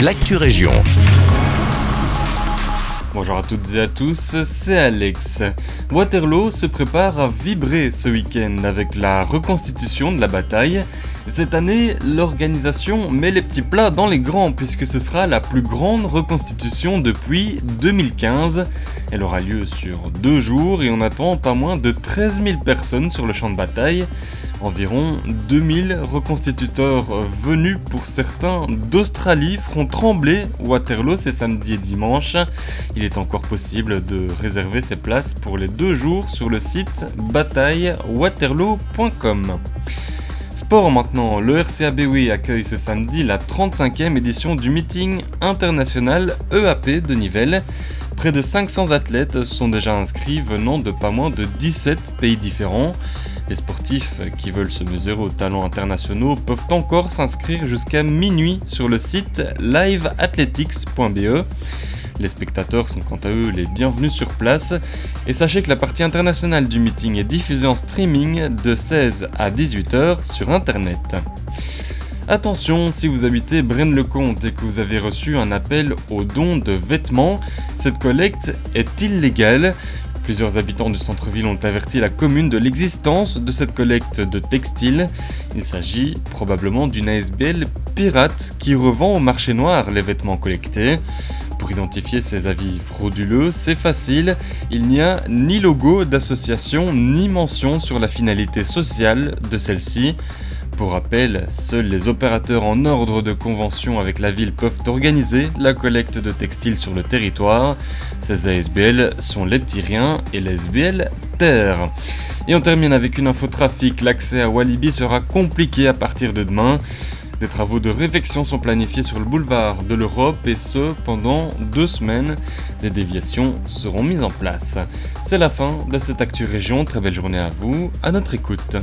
l'actu région. Bonjour à toutes et à tous, c'est Alex. Waterloo se prépare à vibrer ce week-end avec la reconstitution de la bataille. Cette année, l'organisation met les petits plats dans les grands puisque ce sera la plus grande reconstitution depuis 2015. Elle aura lieu sur deux jours et on attend pas moins de 13 000 personnes sur le champ de bataille. Environ 2000 reconstituteurs venus pour certains d'Australie feront trembler Waterloo ces samedi et dimanche. Il est encore possible de réserver ses places pour les deux jours sur le site bataillewaterloo.com. Sport maintenant, le RCA accueille ce samedi la 35e édition du meeting international EAP de Nivelles. Près de 500 athlètes sont déjà inscrits venant de pas moins de 17 pays différents. Les sportifs qui veulent se mesurer aux talents internationaux peuvent encore s'inscrire jusqu'à minuit sur le site liveathletics.be. Les spectateurs sont quant à eux les bienvenus sur place et sachez que la partie internationale du meeting est diffusée en streaming de 16 à 18h sur internet. Attention, si vous habitez Braine-le-Comte et que vous avez reçu un appel au don de vêtements, cette collecte est illégale. Plusieurs habitants du centre-ville ont averti la commune de l'existence de cette collecte de textiles. Il s'agit probablement d'une ASBL pirate qui revend au marché noir les vêtements collectés. Pour identifier ces avis frauduleux, c'est facile, il n'y a ni logo d'association ni mention sur la finalité sociale de celle-ci. Pour rappel, seuls les opérateurs en ordre de convention avec la ville peuvent organiser la collecte de textiles sur le territoire. Ces ASBL sont les Tyriens et l'ASBL Terre. Et on termine avec une info trafic, l'accès à Walibi sera compliqué à partir de demain. Des travaux de réfection sont planifiés sur le boulevard de l'Europe et ce pendant deux semaines. Des déviations seront mises en place. C'est la fin de cette Actu Région, très belle journée à vous, à notre écoute.